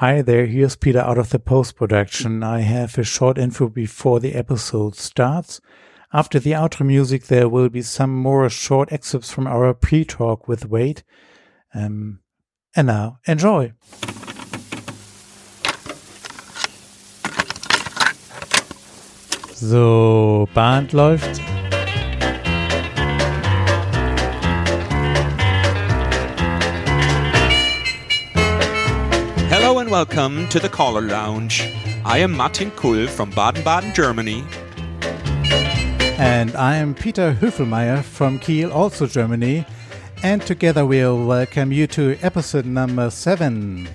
Hi there, here's Peter out of the post production. I have a short info before the episode starts. After the outro music, there will be some more short excerpts from our pre talk with Wade. Um, and now, enjoy! So, Band läuft. Welcome to the Caller Lounge. I am Martin Kuhl from Baden Baden, Germany. And I am Peter Höfelmeier from Kiel, also Germany. And together we'll welcome you to episode number seven.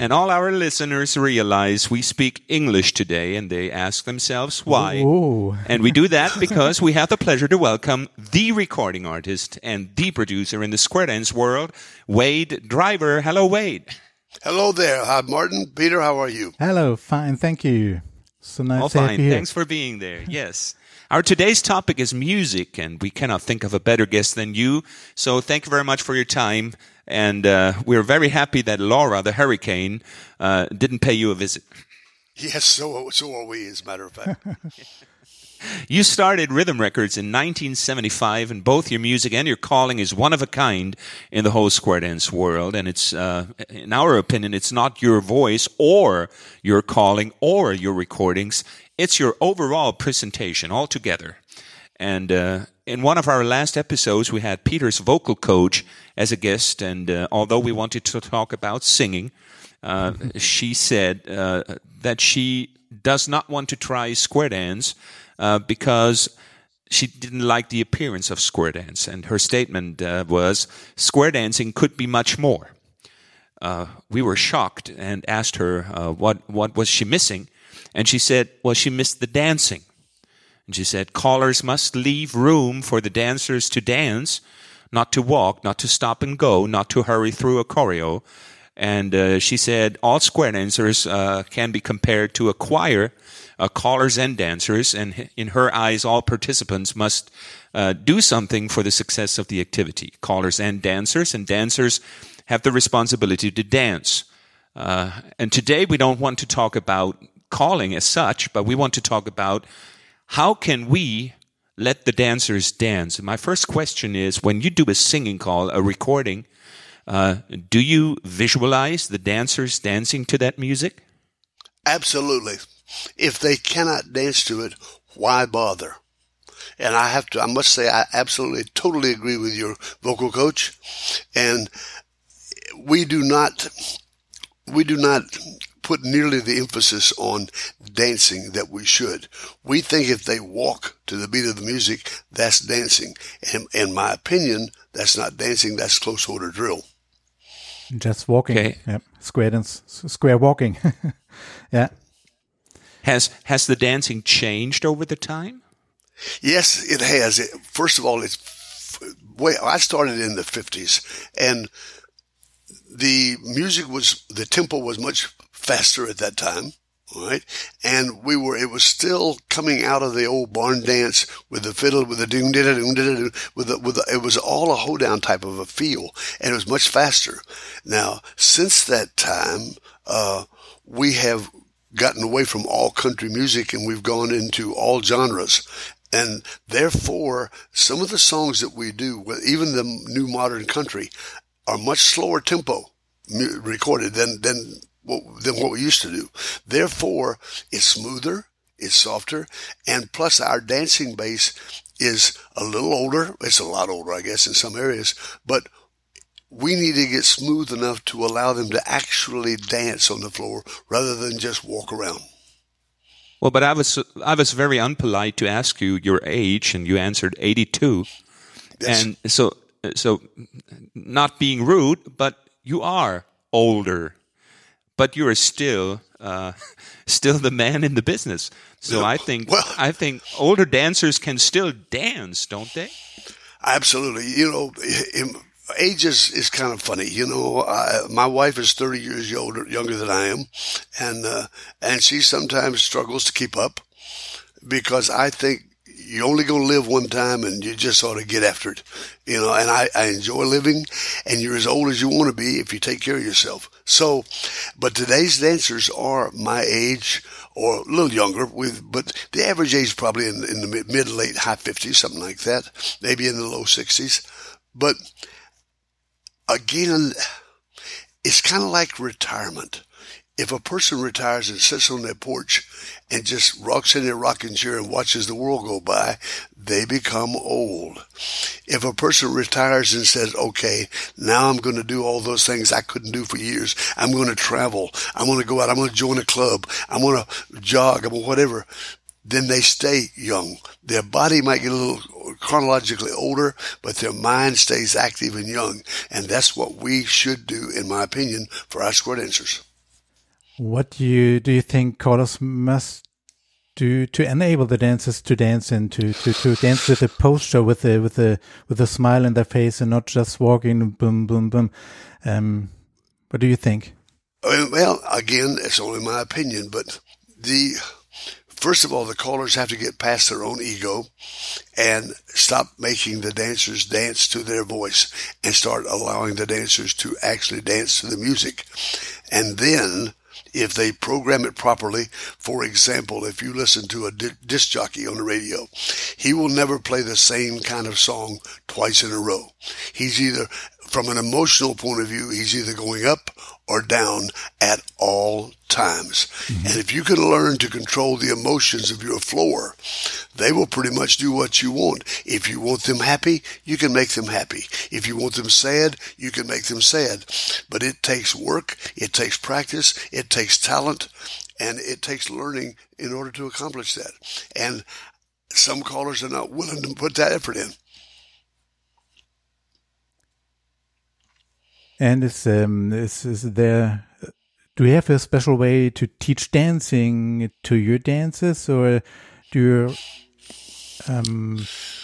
And all our listeners realize we speak English today and they ask themselves why. Ooh. And we do that because we have the pleasure to welcome the recording artist and the producer in the Square Dance world, Wade Driver. Hello, Wade. Hello there. Hi, Martin. Peter, how are you? Hello, fine, thank you. So nice All to have fine. you here. Thanks for being there. Yes. Our today's topic is music, and we cannot think of a better guest than you. So thank you very much for your time. And uh, we're very happy that Laura, the hurricane, uh, didn't pay you a visit. Yes, so so are we, as a matter of fact. You started Rhythm Records in 1975, and both your music and your calling is one of a kind in the whole square dance world. And it's, uh, in our opinion, it's not your voice or your calling or your recordings. It's your overall presentation altogether. And uh, in one of our last episodes, we had Peter's vocal coach as a guest. And uh, although we wanted to talk about singing, uh, she said uh, that she does not want to try square dance uh, because she didn't like the appearance of square dance. And her statement uh, was square dancing could be much more. Uh, we were shocked and asked her what, what was she missing. And she said, well, she missed the dancing. And she said, callers must leave room for the dancers to dance, not to walk, not to stop and go, not to hurry through a choreo. And uh, she said, all square dancers uh, can be compared to a choir, uh, callers and dancers. And in her eyes, all participants must uh, do something for the success of the activity. Callers and dancers, and dancers have the responsibility to dance. Uh, and today we don't want to talk about calling as such, but we want to talk about how can we let the dancers dance? My first question is when you do a singing call, a recording, uh, do you visualize the dancers dancing to that music? Absolutely. If they cannot dance to it, why bother? And I have to, I must say, I absolutely, totally agree with your vocal coach. And we do not, we do not put nearly the emphasis on dancing that we should. We think if they walk to the beat of the music, that's dancing. And in my opinion, that's not dancing, that's close order drill. Just walking. Okay. Yep. Square dance, square walking. yeah. Has has the dancing changed over the time? Yes, it has. It, first of all, it's f- way. I started in the fifties, and the music was the tempo was much faster at that time. All right, and we were. It was still coming out of the old barn dance with the fiddle, with the doom da doom da with the with the, it was all a hoedown type of a feel, and it was much faster. Now, since that time, uh, we have gotten away from all country music and we've gone into all genres. And therefore, some of the songs that we do, even the new modern country, are much slower tempo recorded than, than, what, than what we used to do. Therefore, it's smoother, it's softer, and plus our dancing base is a little older. It's a lot older, I guess, in some areas, but we need to get smooth enough to allow them to actually dance on the floor rather than just walk around. Well, but I was I was very unpolite to ask you your age, and you answered eighty two, Yes. and so so not being rude, but you are older, but you are still uh, still the man in the business. So I think Well- I think older dancers can still dance, don't they? Absolutely. You know, age is, is kind of funny. You know, I, my wife is 30 years older, younger than I am. And, uh, and she sometimes struggles to keep up because I think you only gonna live one time, and you just ought to get after it. You know, and I, I enjoy living, and you're as old as you want to be if you take care of yourself. So, but today's dancers are my age or a little younger, with but the average age is probably in, in the mid, mid late high fifties, something like that, maybe in the low sixties. But again, it's kind of like retirement if a person retires and sits on their porch and just rocks in their rocking chair and watches the world go by, they become old. If a person retires and says, okay, now I'm going to do all those things I couldn't do for years. I'm going to travel. I'm going to go out. I'm going to join a club. I'm going to jog. I'm whatever. Then they stay young. Their body might get a little chronologically older, but their mind stays active and young. And that's what we should do, in my opinion, for our square dancers. What do you do you think callers must do to enable the dancers to dance and to, to, to dance with a posture with a with a with a smile in their face and not just walking boom boom boom. Um, what do you think? Well, again, it's only my opinion, but the first of all, the callers have to get past their own ego and stop making the dancers dance to their voice and start allowing the dancers to actually dance to the music. And then if they program it properly. For example, if you listen to a disc jockey on the radio, he will never play the same kind of song twice in a row. He's either, from an emotional point of view, he's either going up or down at all times. Mm-hmm. And if you can learn to control the emotions of your floor, they will pretty much do what you want. If you want them happy, you can make them happy. If you want them sad, you can make them sad. But it takes work, it takes practice, it takes talent, and it takes learning in order to accomplish that. And some callers are not willing to put that effort in. And is um is is there do you have a special way to teach dancing to your dancers, or do you um,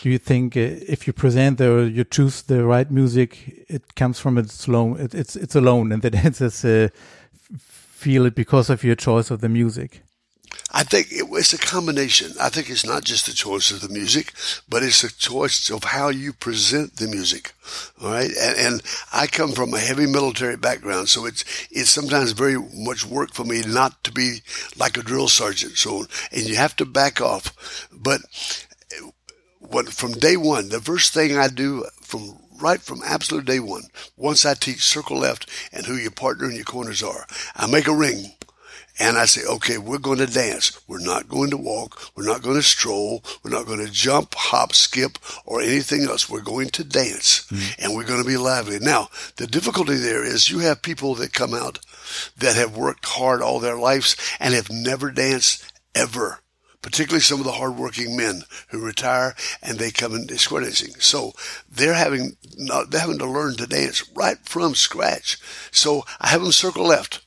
do you think uh, if you present the you choose the right music, it comes from its alone, it, it's it's alone, and the dancers uh, feel it because of your choice of the music? I think it, it's a combination. I think it's not just the choice of the music, but it's a choice of how you present the music. All right. And, and I come from a heavy military background, so it's, it's sometimes very much work for me not to be like a drill sergeant. So, and you have to back off. But what, from day one, the first thing I do from right from absolute day one, once I teach circle left and who your partner and your corners are, I make a ring and I say, okay, we're going to dance. We're not going to walk. We're not going to stroll. We're not going to jump, hop, skip, or anything else. We're going to dance mm-hmm. and we're going to be lively. Now, the difficulty there is you have people that come out that have worked hard all their lives and have never danced ever particularly some of the hardworking men who retire and they come into square dancing. So they're having not, they're having to learn to dance right from scratch. So I have them circle left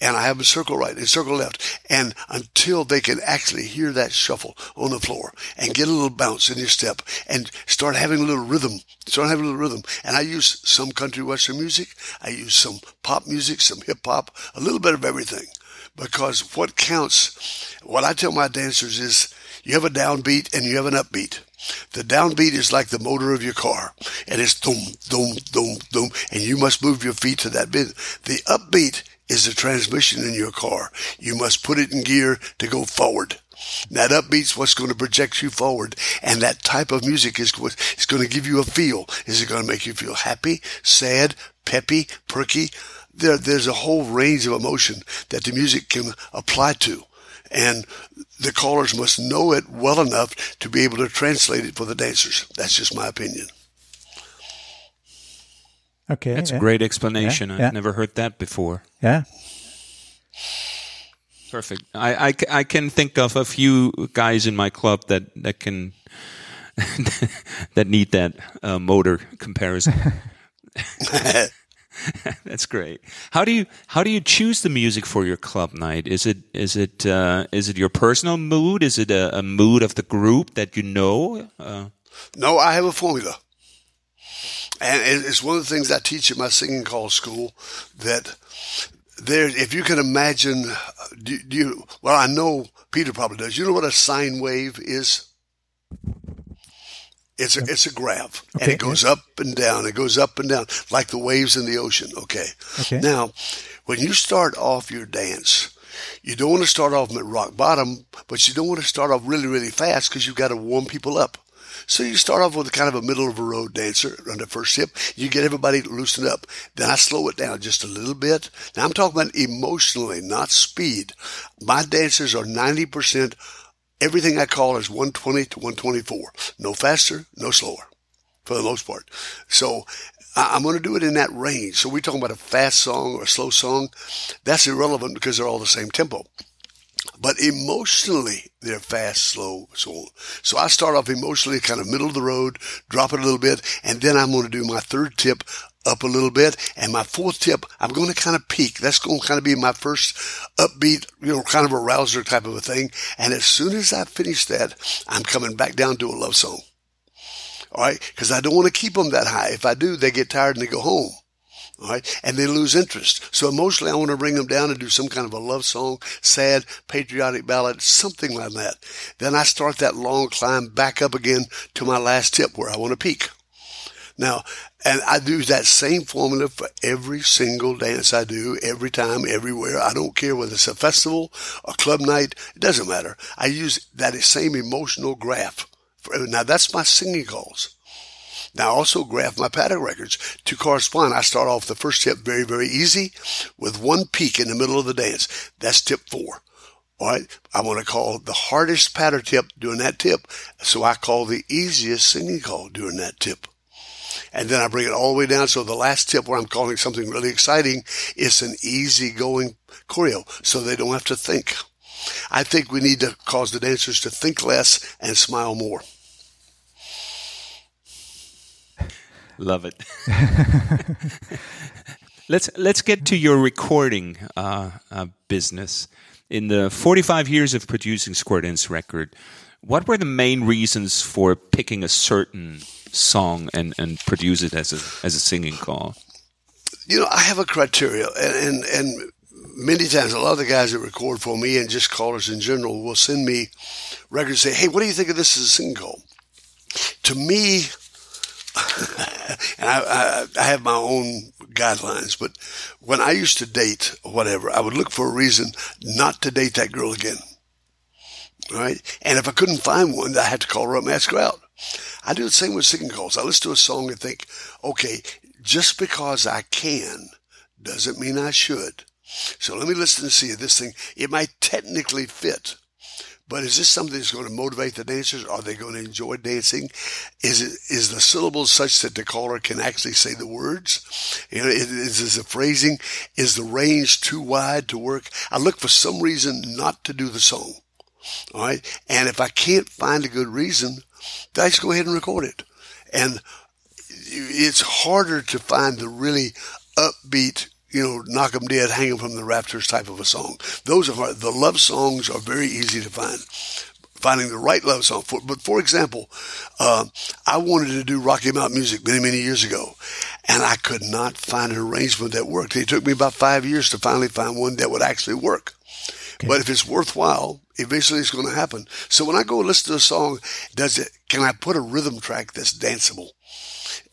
and I have a circle right and circle left. And until they can actually hear that shuffle on the floor and get a little bounce in your step and start having a little rhythm, start having a little rhythm. And I use some country western music. I use some pop music, some hip hop, a little bit of everything. Because what counts, what I tell my dancers is you have a downbeat and you have an upbeat. The downbeat is like the motor of your car, and it's boom, boom, boom, boom, and you must move your feet to that beat. The upbeat is the transmission in your car. You must put it in gear to go forward. That upbeat's what's going to project you forward. And that type of music is what is going to give you a feel. Is it going to make you feel happy, sad, peppy, perky? There, there's a whole range of emotion that the music can apply to. And the callers must know it well enough to be able to translate it for the dancers. That's just my opinion. Okay. That's yeah. a great explanation. Yeah, I've never heard that before. Yeah. Perfect. I, I, I can think of a few guys in my club that, that can that need that uh, motor comparison. That's great. How do you how do you choose the music for your club night? Is it is it uh, is it your personal mood? Is it a, a mood of the group that you know? Uh, no, I have a formula. And it's one of the things I teach at my singing call school that there, if you can imagine, uh, do, do you, well, I know Peter probably does. You know what a sine wave is? It's a, it's a graph, okay. and it goes up and down. It goes up and down like the waves in the ocean. Okay. Okay. Now, when you start off your dance, you don't want to start off at rock bottom, but you don't want to start off really, really fast because you've got to warm people up. So you start off with kind of a middle of a road dancer on the first tip. You get everybody loosened up. Then I slow it down just a little bit. Now I'm talking about emotionally, not speed. My dancers are 90% everything I call is 120 to 124. No faster, no slower for the most part. So I'm going to do it in that range. So we're talking about a fast song or a slow song. That's irrelevant because they're all the same tempo. But emotionally, they're fast, slow, so on. So I start off emotionally kind of middle of the road, drop it a little bit, and then I'm going to do my third tip up a little bit. And my fourth tip, I'm going to kind of peak. That's going to kind of be my first upbeat, you know, kind of a rouser type of a thing. And as soon as I finish that, I'm coming back down to a love song. All right. Cause I don't want to keep them that high. If I do, they get tired and they go home. Right. And they lose interest. So emotionally, I want to bring them down and do some kind of a love song, sad, patriotic ballad, something like that. Then I start that long climb back up again to my last tip where I want to peak. Now, and I do that same formula for every single dance I do, every time, everywhere. I don't care whether it's a festival, a club night, it doesn't matter. I use that same emotional graph. Now, that's my singing calls. Now, I also graph my patter records to correspond. I start off the first tip very, very easy with one peak in the middle of the dance. That's tip four. All right. I want to call the hardest patter tip during that tip. So I call the easiest singing call during that tip. And then I bring it all the way down. So the last tip where I'm calling something really exciting is an easy going choreo so they don't have to think. I think we need to cause the dancers to think less and smile more. Love it. let's let's get to your recording uh, uh, business. In the 45 years of producing Square Dance record, what were the main reasons for picking a certain song and, and produce it as a as a singing call? You know, I have a criteria, and, and and many times a lot of the guys that record for me and just callers in general will send me records. and Say, hey, what do you think of this as a single?" To me, and I, I, I, have my own guidelines, but when I used to date whatever, I would look for a reason not to date that girl again. All right. And if I couldn't find one, I had to call her up and ask her out. I do the same with singing calls. I listen to a song and think, okay, just because I can doesn't mean I should. So let me listen and see if this thing, it might technically fit but is this something that's going to motivate the dancers? Are they going to enjoy dancing? Is it is the syllables such that the caller can actually say the words? You know, is, is the phrasing? Is the range too wide to work? I look for some reason not to do the song. All right, and if I can't find a good reason, then I just go ahead and record it. And it's harder to find the really upbeat you know, knock 'em dead, hanging from the rafters type of a song. Those are the love songs are very easy to find. Finding the right love song. For, but for example, uh, I wanted to do Rocky Mountain music many, many years ago, and I could not find an arrangement that worked. It took me about five years to finally find one that would actually work. Okay. But if it's worthwhile, eventually it's going to happen. So when I go listen to a song, does it? Can I put a rhythm track that's danceable?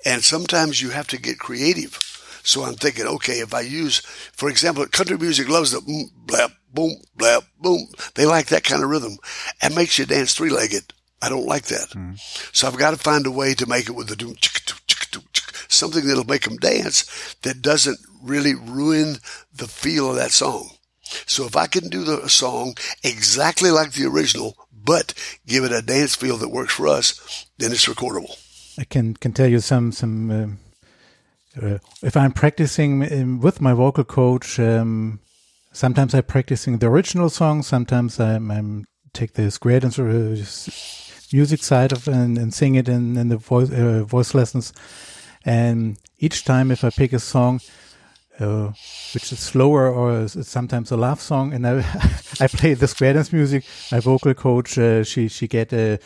And sometimes you have to get creative so I'm thinking, okay, if I use, for example, country music loves the boom, blap, boom, blap, boom. They like that kind of rhythm. It makes you dance three legged. I don't like that. Mm. So I've got to find a way to make it with the doom, something that'll make them dance that doesn't really ruin the feel of that song. So if I can do the song exactly like the original, but give it a dance feel that works for us, then it's recordable. I can can tell you some some uh, uh, if I'm practicing um, with my vocal coach, um, sometimes I'm practicing the original song. Sometimes I'm, I'm take the square dance uh, music side of and, and sing it in, in the voice uh, voice lessons. And each time, if I pick a song, uh, which is slower or sometimes a love song, and I I play the square dance music, my vocal coach uh, she she get a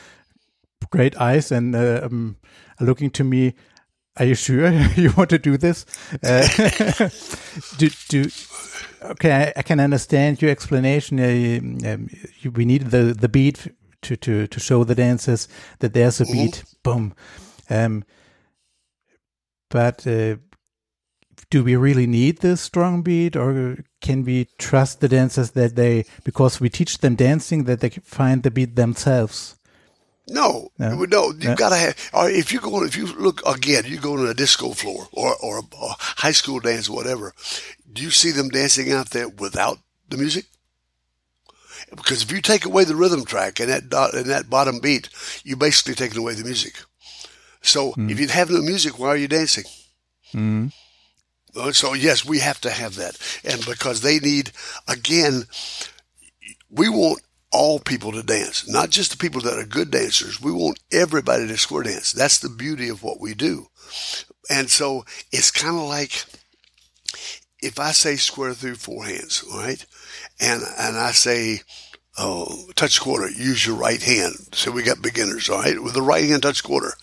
great eyes and uh, um, looking to me are you sure you want to do this? Uh, do, do, okay, I, I, can understand your explanation. Uh, um, you, we need the, the beat to to to show the dancers that there's a Mhm. beat. Boom. Um, but uh, do we really need this strong beat, or can we trust the dancers that they, because we teach them dancing, that they can find the beat themselves? No, No? no, you No? gotta have. Or if you go, if you look again, you go to a disco floor or or a, a high school dance, whatever. Do you see them dancing out there without the music? Because if you take away the rhythm track and that dot, and that bottom beat, you basically taking away the music. So if you have no music, why are you dancing? Mm. Uh, So yes, we have to have that, and because they need again, we want all people to dance, not just the people that are good dancers. We want everybody to square dance. That's the beauty of what we do, and so it's kind of like if I say square through four hands, right, and and I say. Oh, touch quarter. Use your right hand. So we got beginners, all right, with the right hand touch quarter.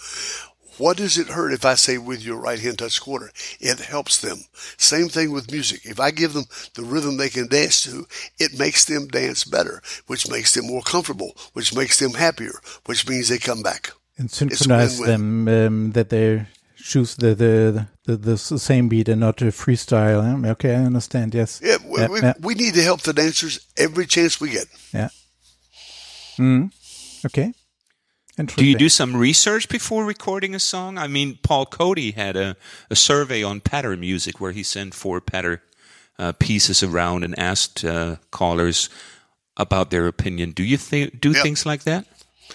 What does it hurt if I say with your right hand touch quarter? It helps them. Same thing with music. If I give them the rhythm they can dance to, it makes them dance better, which makes them more comfortable, which makes them happier, which means they come back. And synchronize them um, that they choose the the, the the same beat and not a freestyle. Okay, I understand. Yes. Yeah, we, Yeah, we, yeah. we need to help the dancers every chance we get. Yeah. Mm. Okay. Do you do some research before recording a song? I mean, Paul Cody had a, a survey on patter music where he sent four patter uh, pieces around and asked uh, callers about their opinion. Do you th- do Yep. things like that?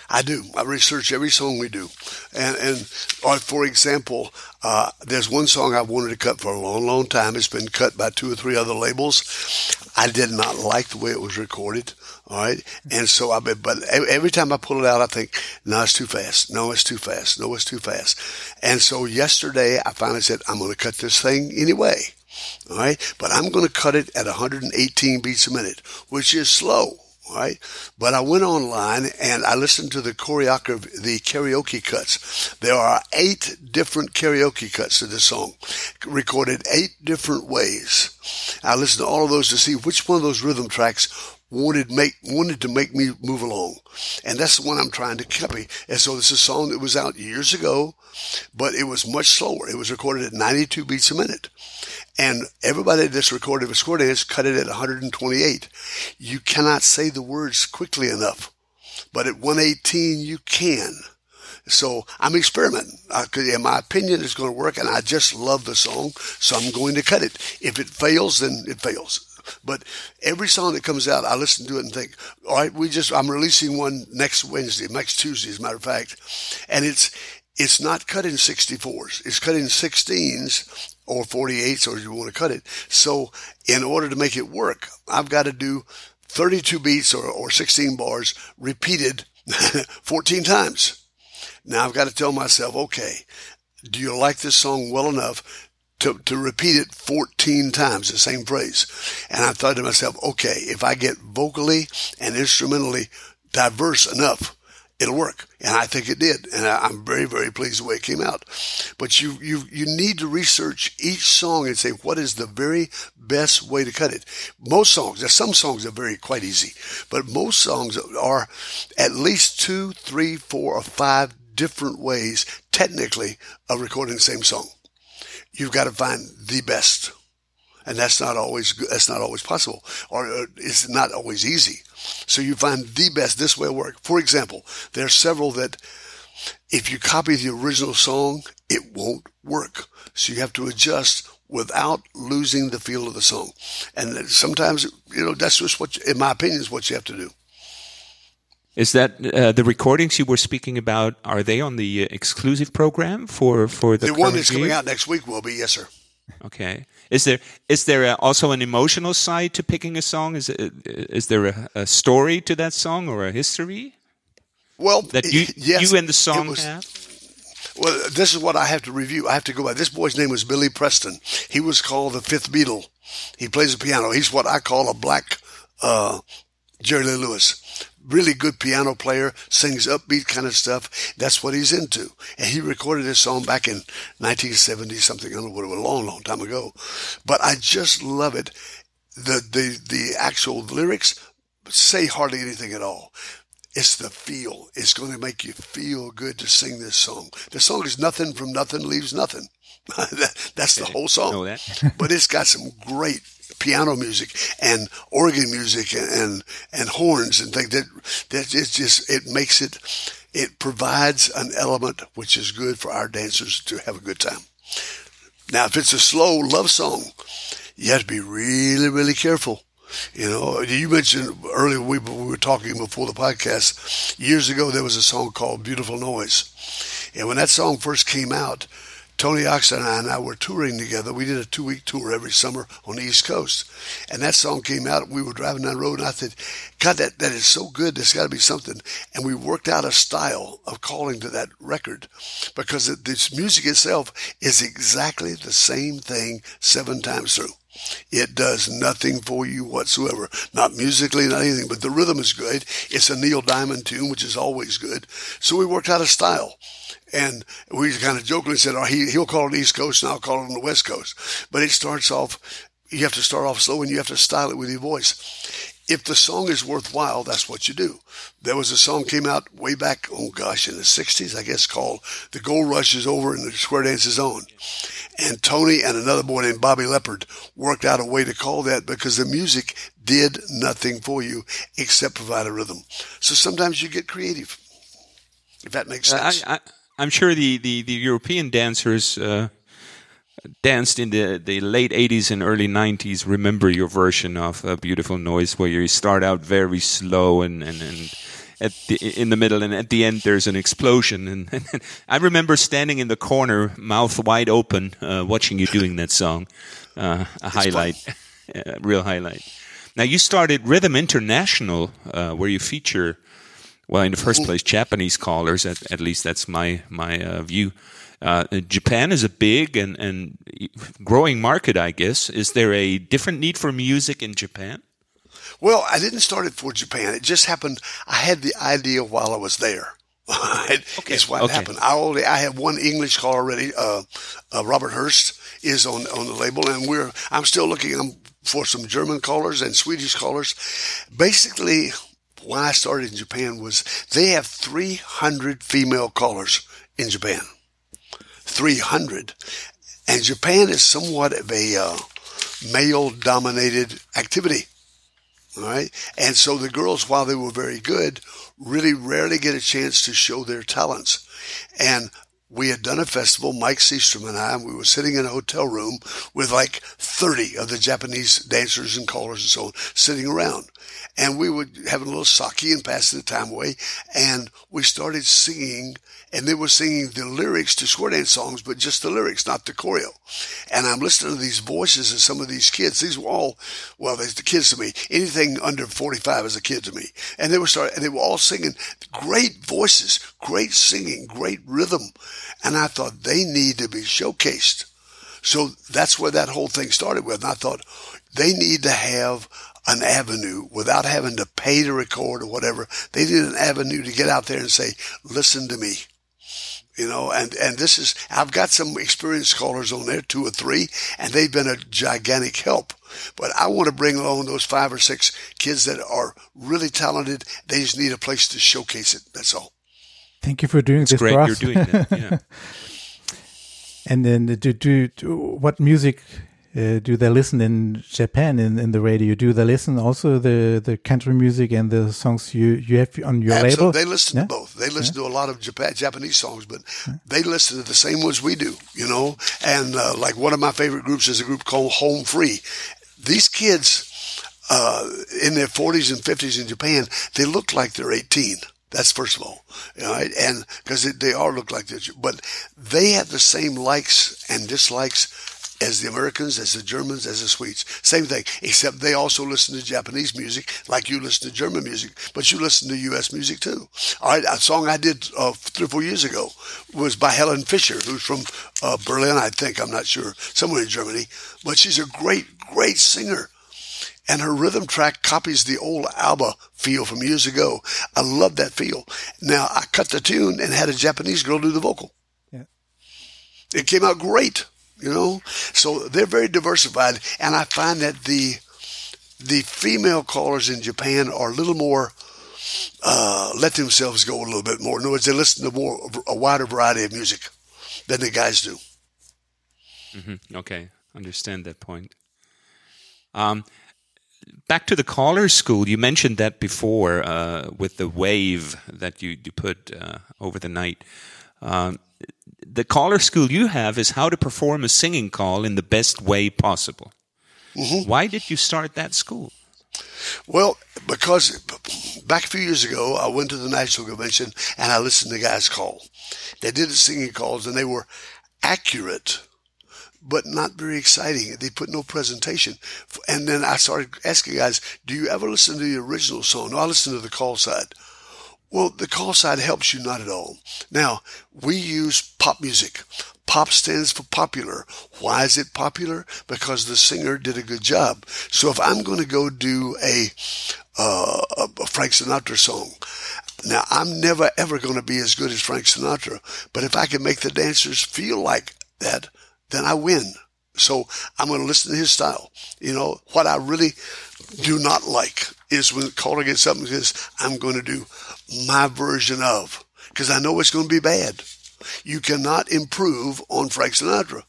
I do. I research every song we do, and and or for example, uh, there's one song I wanted to cut for a long, long time. It's been cut by two or three other labels. I did not like the way it was recorded. All right, and so I but every time I pull it out, I think, no, it's too fast. No, it's too fast. No, it's too fast. And so yesterday, I finally said, I'm going to cut this thing anyway. All right, but I'm going to cut it at 118 beats a minute, which is slow. Right, but I went online and I listened to the choreography, the karaoke cuts. There are eight different karaoke cuts to this song, recorded eight different ways. I listened to all of those to see which one of those rhythm tracks wanted make wanted to make me move along, and that's the one I'm trying to copy. And so this is a song that was out years ago, but it was much slower. It was recorded at 92 beats a minute. And everybody that's recorded with square dance cut it at 128. You cannot say the words quickly enough, but at 118 you can. So I'm experimenting. 'cause in my opinion, it's going to work, and I just love the song, so I'm going to cut it. If it fails, then it fails. But every song that comes out, I listen to it and think, all right, we just I'm releasing one next Wednesday, next Tuesday, as a matter of fact, and it's it's not cut in 64s. It's cut in 16s or 48s, or you want to cut it. So in order to make it work, I've got to do 32 beats or, or 16 bars repeated 14 times. Now I've got to tell myself, okay, do you like this song well enough to, to repeat it 14 times, the same phrase? And I thought to myself, okay, if I get vocally and instrumentally diverse enough, it'll work. And I think it did. And I, I'm very, very pleased the way it came out. But you, you, you need to research each song and say, what is the very best way to cut it? Most songs, there's some songs are very quite easy, but most songs are at least two, three, four, or five different ways, technically, of recording the same song. You've got to find the best. And that's not always. That's not always possible, or uh, it's not always easy. So you find the best. This way work. For example, there are several that, if you copy the original song, it won't work. So you have to adjust without losing the feel of the song. And sometimes, you know, that's just what, in my opinion, is what you have to do. Is that uh, the recordings you were speaking about? Are they on the uh, exclusive program for for the, The, one that's coming out next week will be yes, sir. Okay. Is there is there uh also an emotional side to picking a song? Is it, is there a, a story to that song or a history Well, that you yes, you and the song was- have? Well, this is what I have to review. I have to go by. This boy's name was Billy Preston. He was called the fifth Beatle. He plays the piano. He's what I call a black uh, Jerry Lee Lewis. Really good piano player, sings upbeat kind of stuff. That's what he's into. And he recorded this song back in 1970 something. I don't know what it was, a long, long time ago. But I just love it. The the the actual lyrics say hardly anything at all. It's the feel. It's going to make you feel good to sing this song. The song is nothing from nothing leaves nothing. That's the whole song. but it's got some great piano music and organ music and, and, horns and things that, that it's just, it makes it, it provides an element which is good for our dancers to have a good time. Now, if it's a slow love song, you have to be really, really careful. You know, you mentioned earlier we, we were talking before the podcast. Years ago, there was a song called "Beautiful Noise," and when that song first came out, Tony Oxendine and I were touring together. We did a two week tour every summer on the East Coast. And that song came out. We were driving down the road and I said, God, that, that is so good. There's got to be something. And we worked out a style of calling to that record because this music itself is exactly the same thing seven times through. It does nothing for you whatsoever. Not musically, not anything, but the rhythm is good. It's a Neil Diamond tune, which is always good. So we worked out a style. And we kind of jokingly said, oh, he, he'll call it East Coast and I'll call it on the West Coast. But it starts off, you have to start off slow and you have to style it with your voice. If the song is worthwhile, that's what you do. There was a song came out way back, oh gosh, in the 60s, I guess, called The Gold Rush is Over and the Square Dance is On. And Tony and another boy named Bobby Leopard worked out a way to call that because the music did nothing for you except provide a rhythm. So sometimes you get creative, if that makes sense. I, I- I'm sure the, the, the European dancers uh, danced in the, the late 80s and early 90s. Remember your version of uh, Beautiful Noise, where you start out very slow and, and, and at the, in the middle, and at the end there's an explosion. And, and I remember standing in the corner, mouth wide open, uh, watching you doing that song. Uh, a highlight, a real highlight. Now you started Rhythm International, uh, where you feature well, in the first place, Japanese callers. At, at least that's my my uh, view. Uh, Japan is a big and, and growing market, I guess. Is there a different need for music in Japan? Well, I didn't start it for Japan. It just happened. I had the idea while I was there. okay. It's what okay. happened. I only I have one English caller already. Uh, uh, Robert Hurst is on on the label, and we're I'm still looking for some German callers and Swedish callers. Basically, when I started in Japan was they have 300 female callers in Japan. 300. And Japan is somewhat of a uh, male dominated activity. All right. And so the girls, while they were very good, really rarely get a chance to show their talents. And we had done a festival, Mike Seastrom and I, and we were sitting in a hotel room with like 30 of the Japanese dancers and callers and so on sitting around. And we would have a little sake and passing the time away. And we started singing, and they were singing the lyrics to square dance songs, but just the lyrics, not the choreo. And I'm listening to these voices of some of these kids. These were all, well, they're the kids to me. Anything under 45 is a kid to me. And they were starting, and they were all singing great voices, great singing, great rhythm. And I thought they need to be showcased. So that's where that whole thing started with. And I thought they need to have an avenue without having to pay to record or whatever. They need an avenue to get out there and say, listen to me. You know, and, and this is, I've got some experienced callers on there, two or three, and they've been a gigantic help. But I want to bring along those five or six kids that are really talented. They just need a place to showcase it. That's all. Thank you for doing it's this great for us. You're doing that. Yeah. and then do, do, do what music uh, do they listen in Japan in, in the radio? Do they listen also the, the country music and the songs you, you have on your Absolutely. label? They listen yeah? to both. They listen yeah. to a lot of Japan, Japanese songs, but yeah. they listen to the same ones we do, you know. And uh, like one of my favorite groups is a group called Home Free. These kids uh, in their 40s and 50s in Japan, they look like they're 18. That's first of all, right? And because they are look like this, but they have the same likes and dislikes as the Americans, as the Germans, as the Swedes. Same thing, except they also listen to Japanese music like you listen to German music, but you listen to U.S. music too. All right, a song I did uh, three or four years ago was by Helen Fischer, who's from uh, Berlin, I think, I'm not sure, somewhere in Germany, but she's a great, great singer. And her rhythm track copies the old ABBA feel from years ago. I love that feel. Now, I cut the tune and had a Japanese girl do the vocal. Yeah. It came out great you know. So they're very diversified, and I find that the the female callers in Japan are a little more uh, let themselves go a little bit more. In other words, they listen to more a wider variety of music than the guys do. Mm-hmm. Okay, understand that point. Um, back to the caller school, you mentioned that before uh, with the wave that you you put uh, over the night. Um, the caller school you have is how to perform a singing call in the best way possible. Mm-hmm. Why did you start that school? Well, because back a few years ago, I went to the national convention and I listened to guys call. They did the singing calls and they were accurate, but not very exciting. They put no presentation. And then I started asking guys, do you ever listen to the original song? No, I listen to the call side. Well, the call side helps you not at all. Now, we use pop music. Pop stands for popular. Why is it popular? Because the singer did a good job. So if I'm going to go do a, uh, a Frank Sinatra song, now I'm never ever going to be as good as Frank Sinatra, but if I can make the dancers feel like that, then I win. So I'm going to listen to his style. You know, what I really do not like is when the caller gets up and says, I'm going to do my version of, because I know it's going to be bad. You cannot improve on Frank Sinatra.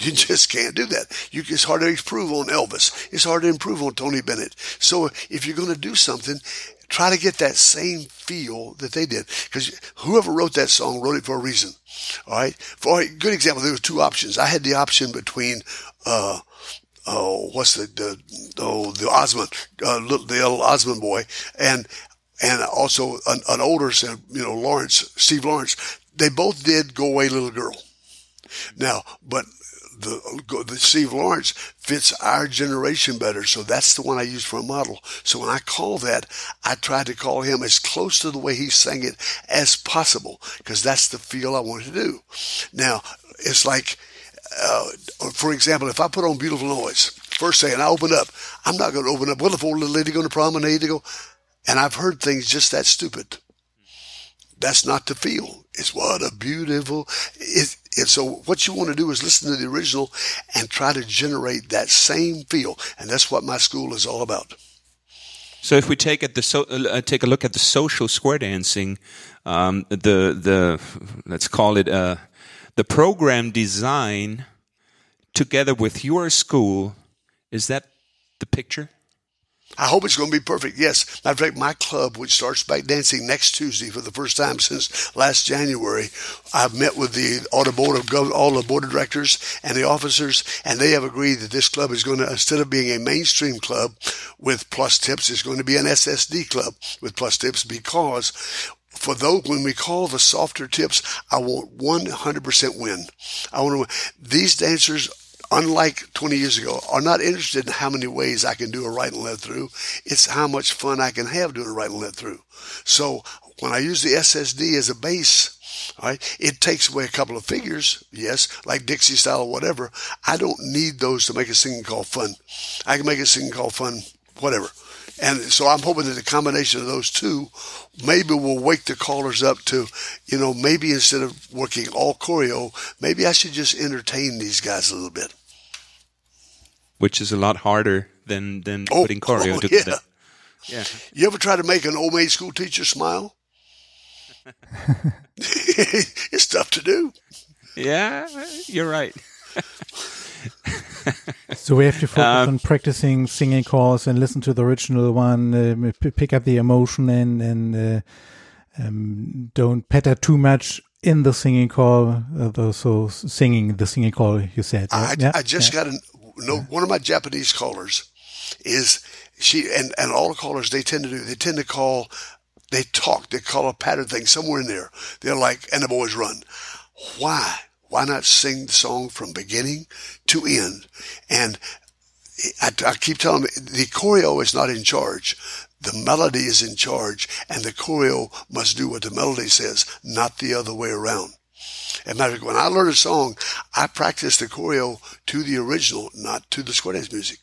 You just can't do that. You, it's hard to improve on Elvis. It's hard to improve on Tony Bennett. So if you're going to do something, try to get that same feel that they did. Because whoever wrote that song wrote it for a reason. All right. For a good example, there were two options. I had the option between, uh, oh, what's the, the oh, the Osmond, uh, the little Osmond boy, and and also an, an older, said, you know, Lawrence, Steve Lawrence they both did Go Away Little Girl. Now, but the, the Steve Lawrence fits our generation better. So that's the one I use for a model. So when I call that, I try to call him as close to the way he sang it as possible because that's the feel I want to do. Now, it's like, uh, for example, if I put on Beautiful Noise, first thing, and I open up, I'm not going to open up, well, if old little lady going to promenade to go, and I've heard things just that stupid. That's not the feel. It's what a beautiful. It, it, so what you want to do is listen to the original and try to generate that same feel, and that's what my school is all about. So if we take at the so, uh, take a look at the social square dancing, um, the the let's call it uh, the program design together with your school, is that the picture? I hope it's going to be perfect. Yes. Matter of fact, my club, which starts back dancing next Tuesday for the first time since last January, I've met with the all board of gov- all the board of directors and the officers, and they have agreed that this club is going to, instead of being a mainstream club with plus tips, it's going to be an SSD club with plus tips because for those when we call the softer tips, I want 100% win. I want to. Win. These dancers unlike 20 years ago, are not interested in how many ways I can do a right and left through. It's how much fun I can have doing a right and left through. So when I use the SSD as a base, all right, it takes away a couple of figures, yes, like Dixie style or whatever. I don't need those to make a singing call fun. I can make a singing call fun, whatever. And so I'm hoping that the combination of those two maybe will wake the callers up to, you know, maybe instead of working all choreo, maybe I should just entertain these guys a little bit which is a lot harder than than oh, putting choreo oh, together. Yeah. yeah. You ever try to make an old maid school teacher smile? it's tough to do. Yeah, you're right. so we have to focus um, on practicing singing calls and listen to the original one, uh, pick up the emotion and and uh, um, don't patter too much in the singing call. Uh, so singing the singing call, you said. Right? I, yeah? I just yeah. got an no, one of my Japanese callers is she, and, and all the callers they tend to do, they tend to call, they talk, they call a pattern thing somewhere in there. They're like, and the boys run. Why? Why not sing the song from beginning to end? And I, I keep telling them the choreo is not in charge. The melody is in charge, and the choreo must do what the melody says, not the other way around. And matter of when I learn a song, I practice the choreo to the original, not to the square dance music.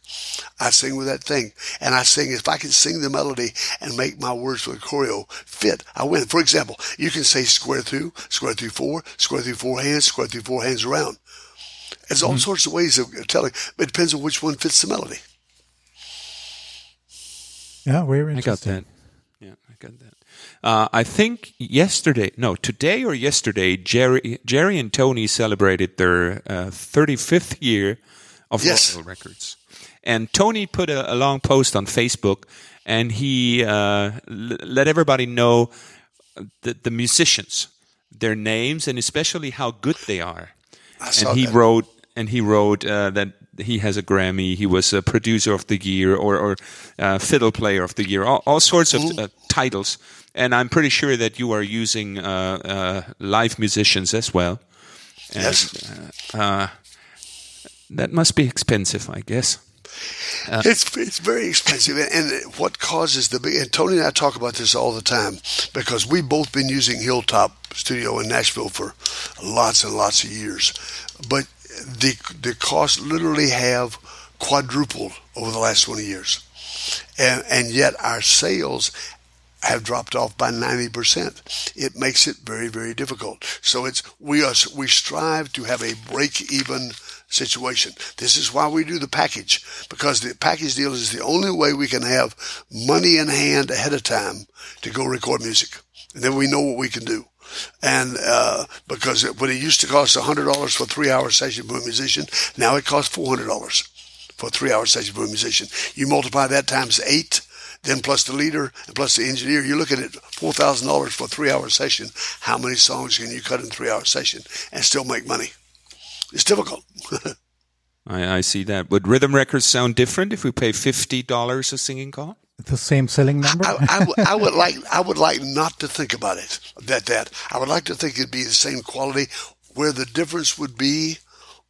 I sing with that thing. And I sing, if I can sing the melody and make my words for the choreo fit, I win. For example, you can say square through, square through four, square through four hands, square through four hands around. There's all mm-hmm. sorts of ways of telling, but it depends on which one fits the melody. Yeah, very interesting. I got that. Yeah, I got that. Uh, I think yesterday, no, today or yesterday, Jerry, Jerry and Tony celebrated their uh, 35th year of Yes. Royal Records. And Tony put a, a long post on Facebook, and he uh, l- let everybody know the, the musicians, their names, and especially how good they are. I and he that. wrote and he wrote uh, that he has a Grammy. He was a producer of the year or, or uh, fiddle player of the year. All, all sorts of uh, titles. And I'm pretty sure that you are using uh, uh, live musicians as well. And, Yes. Uh, that must be expensive, I guess. It's it's very expensive, and, and what causes the big. And Tony and I talk about this all the time because we've both been using Hilltop Studio in Nashville for lots and lots of years, but the the costs literally have quadrupled over the last twenty years, and and yet our sales have dropped off by 90%. It makes it very, very difficult. So it's, we are, we strive to have a break even situation. This is why we do the package because the package deal is the only way we can have money in hand ahead of time to go record music. And then we know what we can do. And uh, because it, when it used to cost $100 for a three hour session for a musician, now it costs $400 for a three hour session for a musician. You multiply that times eight, then plus the leader and plus the engineer, you're looking at four thousand dollars for a three hour session. How many songs can you cut in a three hour session and still make money? It's difficult. I, I see that. Would rhythm records sound different if we pay $50 a singing call? The same selling number? I, I, would- like I would like not to think about it that that I would like to think it'd be the same quality. Where the difference would be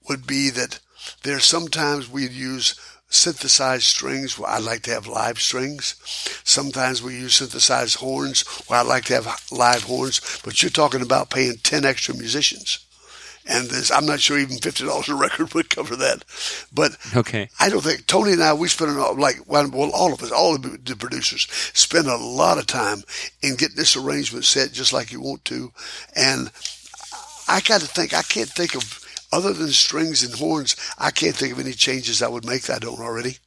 would be that there sometimes we'd use synthesized strings where I like to have live strings. Sometimes we use synthesized horns where I like to have live horns. But you're talking about paying ten extra musicians. And this, I'm not sure even fifty dollars a record would cover that. But Okay. I don't think Tony and I we spend an, like well all of us all of the producers spend a lot of time in getting this arrangement set just like you want to, and I got to think I can't think of other than strings and horns I can't think of any changes I would make that I don't already.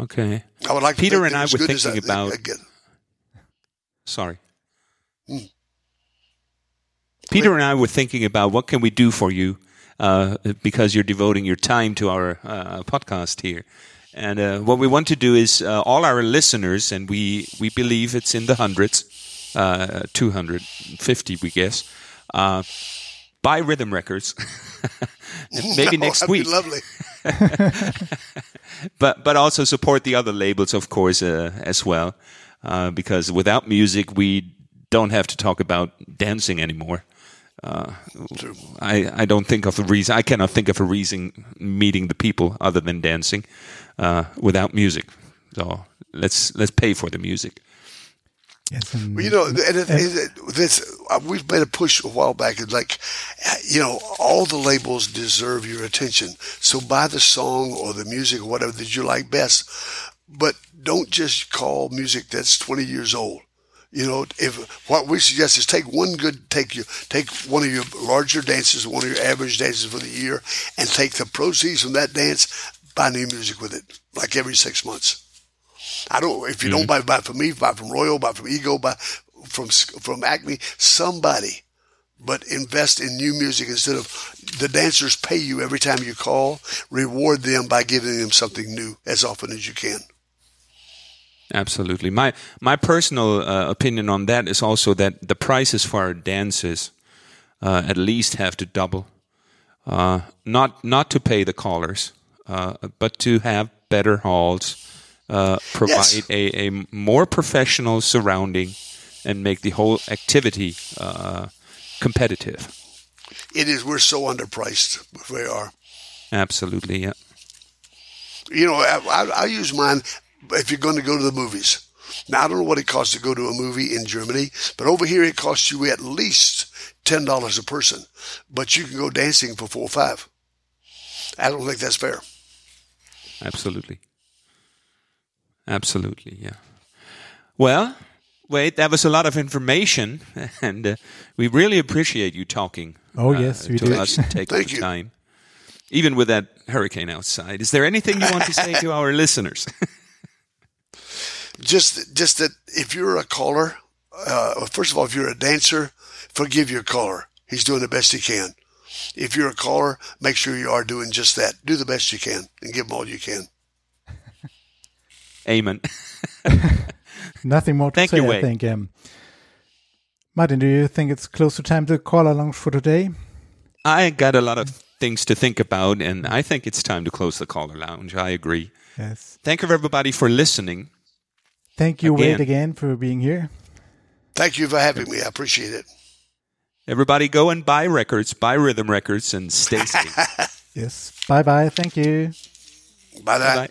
Okay. I would like Peter and I were thinking about- again. Sorry. Hmm. Peter and I were thinking about what can we do for you uh, because you're devoting your time to our uh, podcast here. And uh, what we want to do is uh, all our listeners, and we, we believe it's in the hundreds, uh, 250, we guess, uh, buy rhythm records. Maybe Oh, next week. lovely. but but also support the other labels, of course, uh, as well, uh, because without music, we don't have to talk about dancing anymore. Uh, I I don't think of a reason. I cannot think of a reason meeting the people other than dancing uh, without music. So let's let's pay for the music. Yes, and Well, you know, and it, it, this uh, we've made a push a while back. It's like, you know, all the labels deserve your attention. So buy the song or the music or whatever that you like best, but don't just call music that's twenty years old. You know, if what we suggest is take one good, take you take one of your larger dances, one of your average dances for the year, and take the proceeds from that dance, buy new music with it, like every six months. I don't. If you don't mm-hmm. buy, buy from me, buy from Royal, buy from Ego, buy from from Acme, somebody. But invest in new music instead of the dancers pay you every time you call. Reward them by giving them something new as often as you can. Absolutely. My my personal uh, opinion on that is also that the prices for our dances uh, at least have to double. Uh, not not to pay the callers, uh, but to have better halls, uh, provide Yes. a, a more professional surrounding, and make the whole activity uh, competitive. It is. We're so underpriced. We are. Absolutely, yeah. You know, I, I, I use mine if you're going to go to the movies. Now, I don't know what it costs to go to a movie in Germany, but over here it costs you at least $10 a person. But you can go dancing for four or five. I don't think that's fair. Absolutely. Absolutely, yeah. Well, wait, that was a lot of information, and uh, we really appreciate you talking. Oh, uh, yes, we to do. us and taking Thank the you. time, even with that hurricane outside. Is there anything you want to say to our listeners? just just that if you're a caller, uh, first of all, if you're a dancer, forgive your caller. He's doing the best he can. If you're a caller, make sure you are doing just that. Do the best you can and give them all you can. Amen. Nothing more to Thank say, you, I Wade. think. Um, Martin, do you think it's close to time to call along for today? I got a lot of things to think about, and I think it's time to close the caller lounge. I agree. Yes. Thank you, everybody, for listening. Thank you, Wade, Again. again for being here. Thank you for having me. I appreciate it. Everybody, go and buy records, buy rhythm records, and stay safe. Yes. Bye bye. Thank you. Bye now. Bye.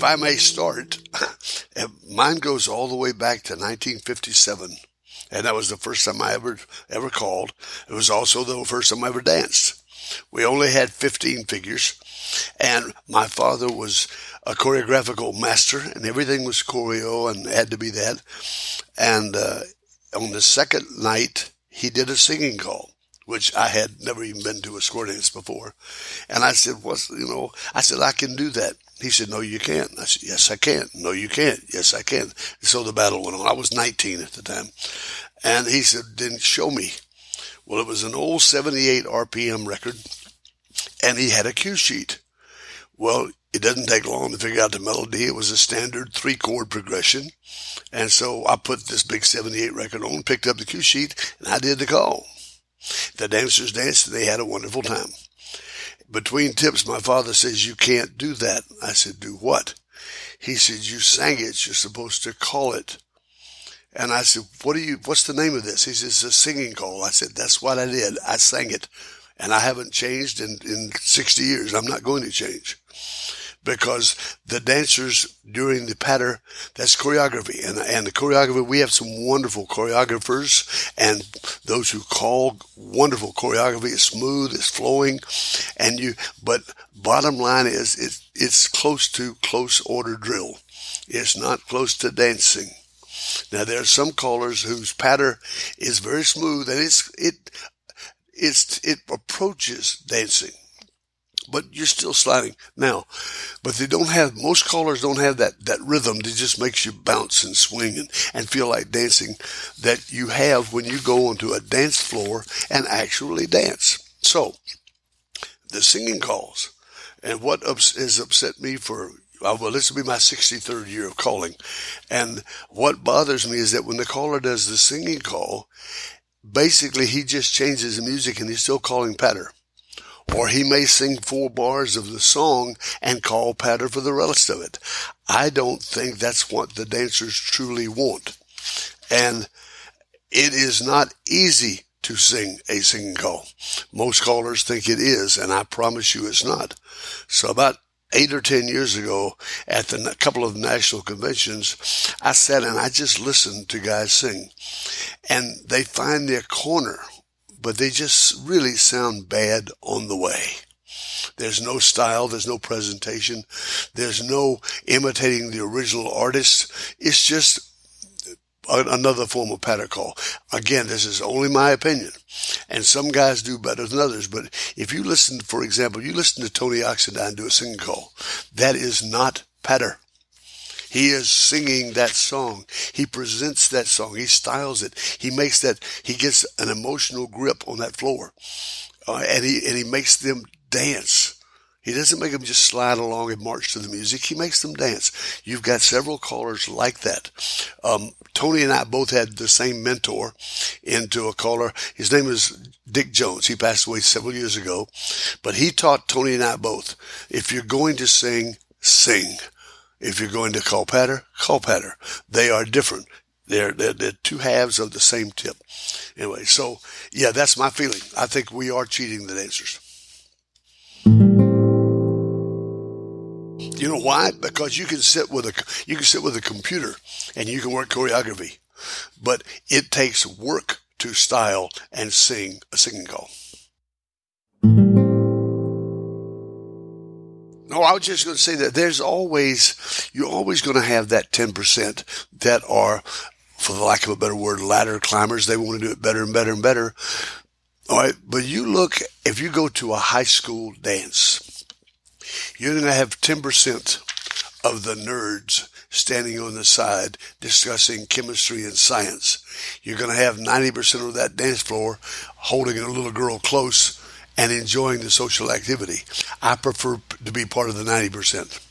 If I may start, mine goes all the way back to 1957, and that was the first time I ever ever called. It was also the first time I ever danced. We only had 15 figures, and my father was a choreographical master, and everything was choreo and had to be that. And uh, on the second night, he did a singing call, which I had never even been to a square dance before. And I said, "What's you know?" I said, "I can do that." He said, "No, you can't." I said, "Yes, I can." "No, you can't." "Yes, I can." So the battle went on. I was 19 at the time, and he said, "Then show me." Well, it was an old 78 RPM record, and he had a cue sheet. Well, it doesn't take long to figure out the melody. It was a standard three chord progression. And so I put this big 78 record on, picked up the cue sheet, and I did the call. The dancers danced and they had a wonderful time. Between tips, my father says, You can't do that. I said, Do what? He said, You sang it. You're supposed to call it. And I said, What do you, what's the name of this? He says, It's a singing call. I said, That's what I did. I sang it. And I haven't changed in, in 60 years. I'm not going to change because the dancers during the patter, that's choreography. And, and the choreography, we have some wonderful choreographers and those who call wonderful choreography. It's smooth, it's flowing. And you, but bottom line is it's, it's close to close order drill. It's not close to dancing. Now there are some callers whose patter is very smooth and it's, it, it's, it approaches dancing but you're still sliding now. But they don't have most callers don't have that that rhythm that just makes you bounce and swing and, and feel like dancing that you have when you go onto a dance floor and actually dance. So the singing calls and what ups, has upset me for uh, well, this will be my 63rd year of calling. And what bothers me is that when the caller does the singing call, basically he just changes the music and he's still calling patter or he may sing four bars of the song and call patter for the rest of it. I don't think that's what the dancers truly want. And it is not easy to sing a singing call. Most callers think it is, and I promise you it's not. So about eight or ten years ago at the a couple of national conventions, I sat and I just listened to guys sing and they find their corner but they just really sound bad on the way. There's no style, there's no presentation, there's no imitating the original artist. It's just another form of patter call. Again, this is only my opinion. And some guys do better than others. But if you listen, for example, you listen to Tony Oxendine do a singing call, that is not patter. He is singing that song. He presents that song. He styles it. He makes that, he gets an emotional grip on that floor. Uh, and he, and he makes them dance. He doesn't make them just slide along and march to the music. He makes them dance. You've got several callers like that. Um, Tony and I both had the same mentor into a caller. His name is Dick Jones. He passed away several years ago, but he taught Tony and I both. If you're going to sing, sing. If you're going to call patter, call patter. They are different. They're, they're, they're two halves of the same tip. Anyway, so yeah, that's my feeling. I think we are cheating the dancers. You know why? Because you can sit with a you can sit with a computer and you can work choreography, but it takes work to style and sing a singing call. No, I was just going to say that there's always you're always going to have that ten percent that are, for the lack of a better word, ladder climbers. They want to do it better and better and better. All right, but you look if you go to a high school dance you're going to have 10% of the nerds standing on the side discussing chemistry and science. You're going to have 90% of that dance floor holding a little girl close and enjoying the social activity. I prefer to be part of the 90%.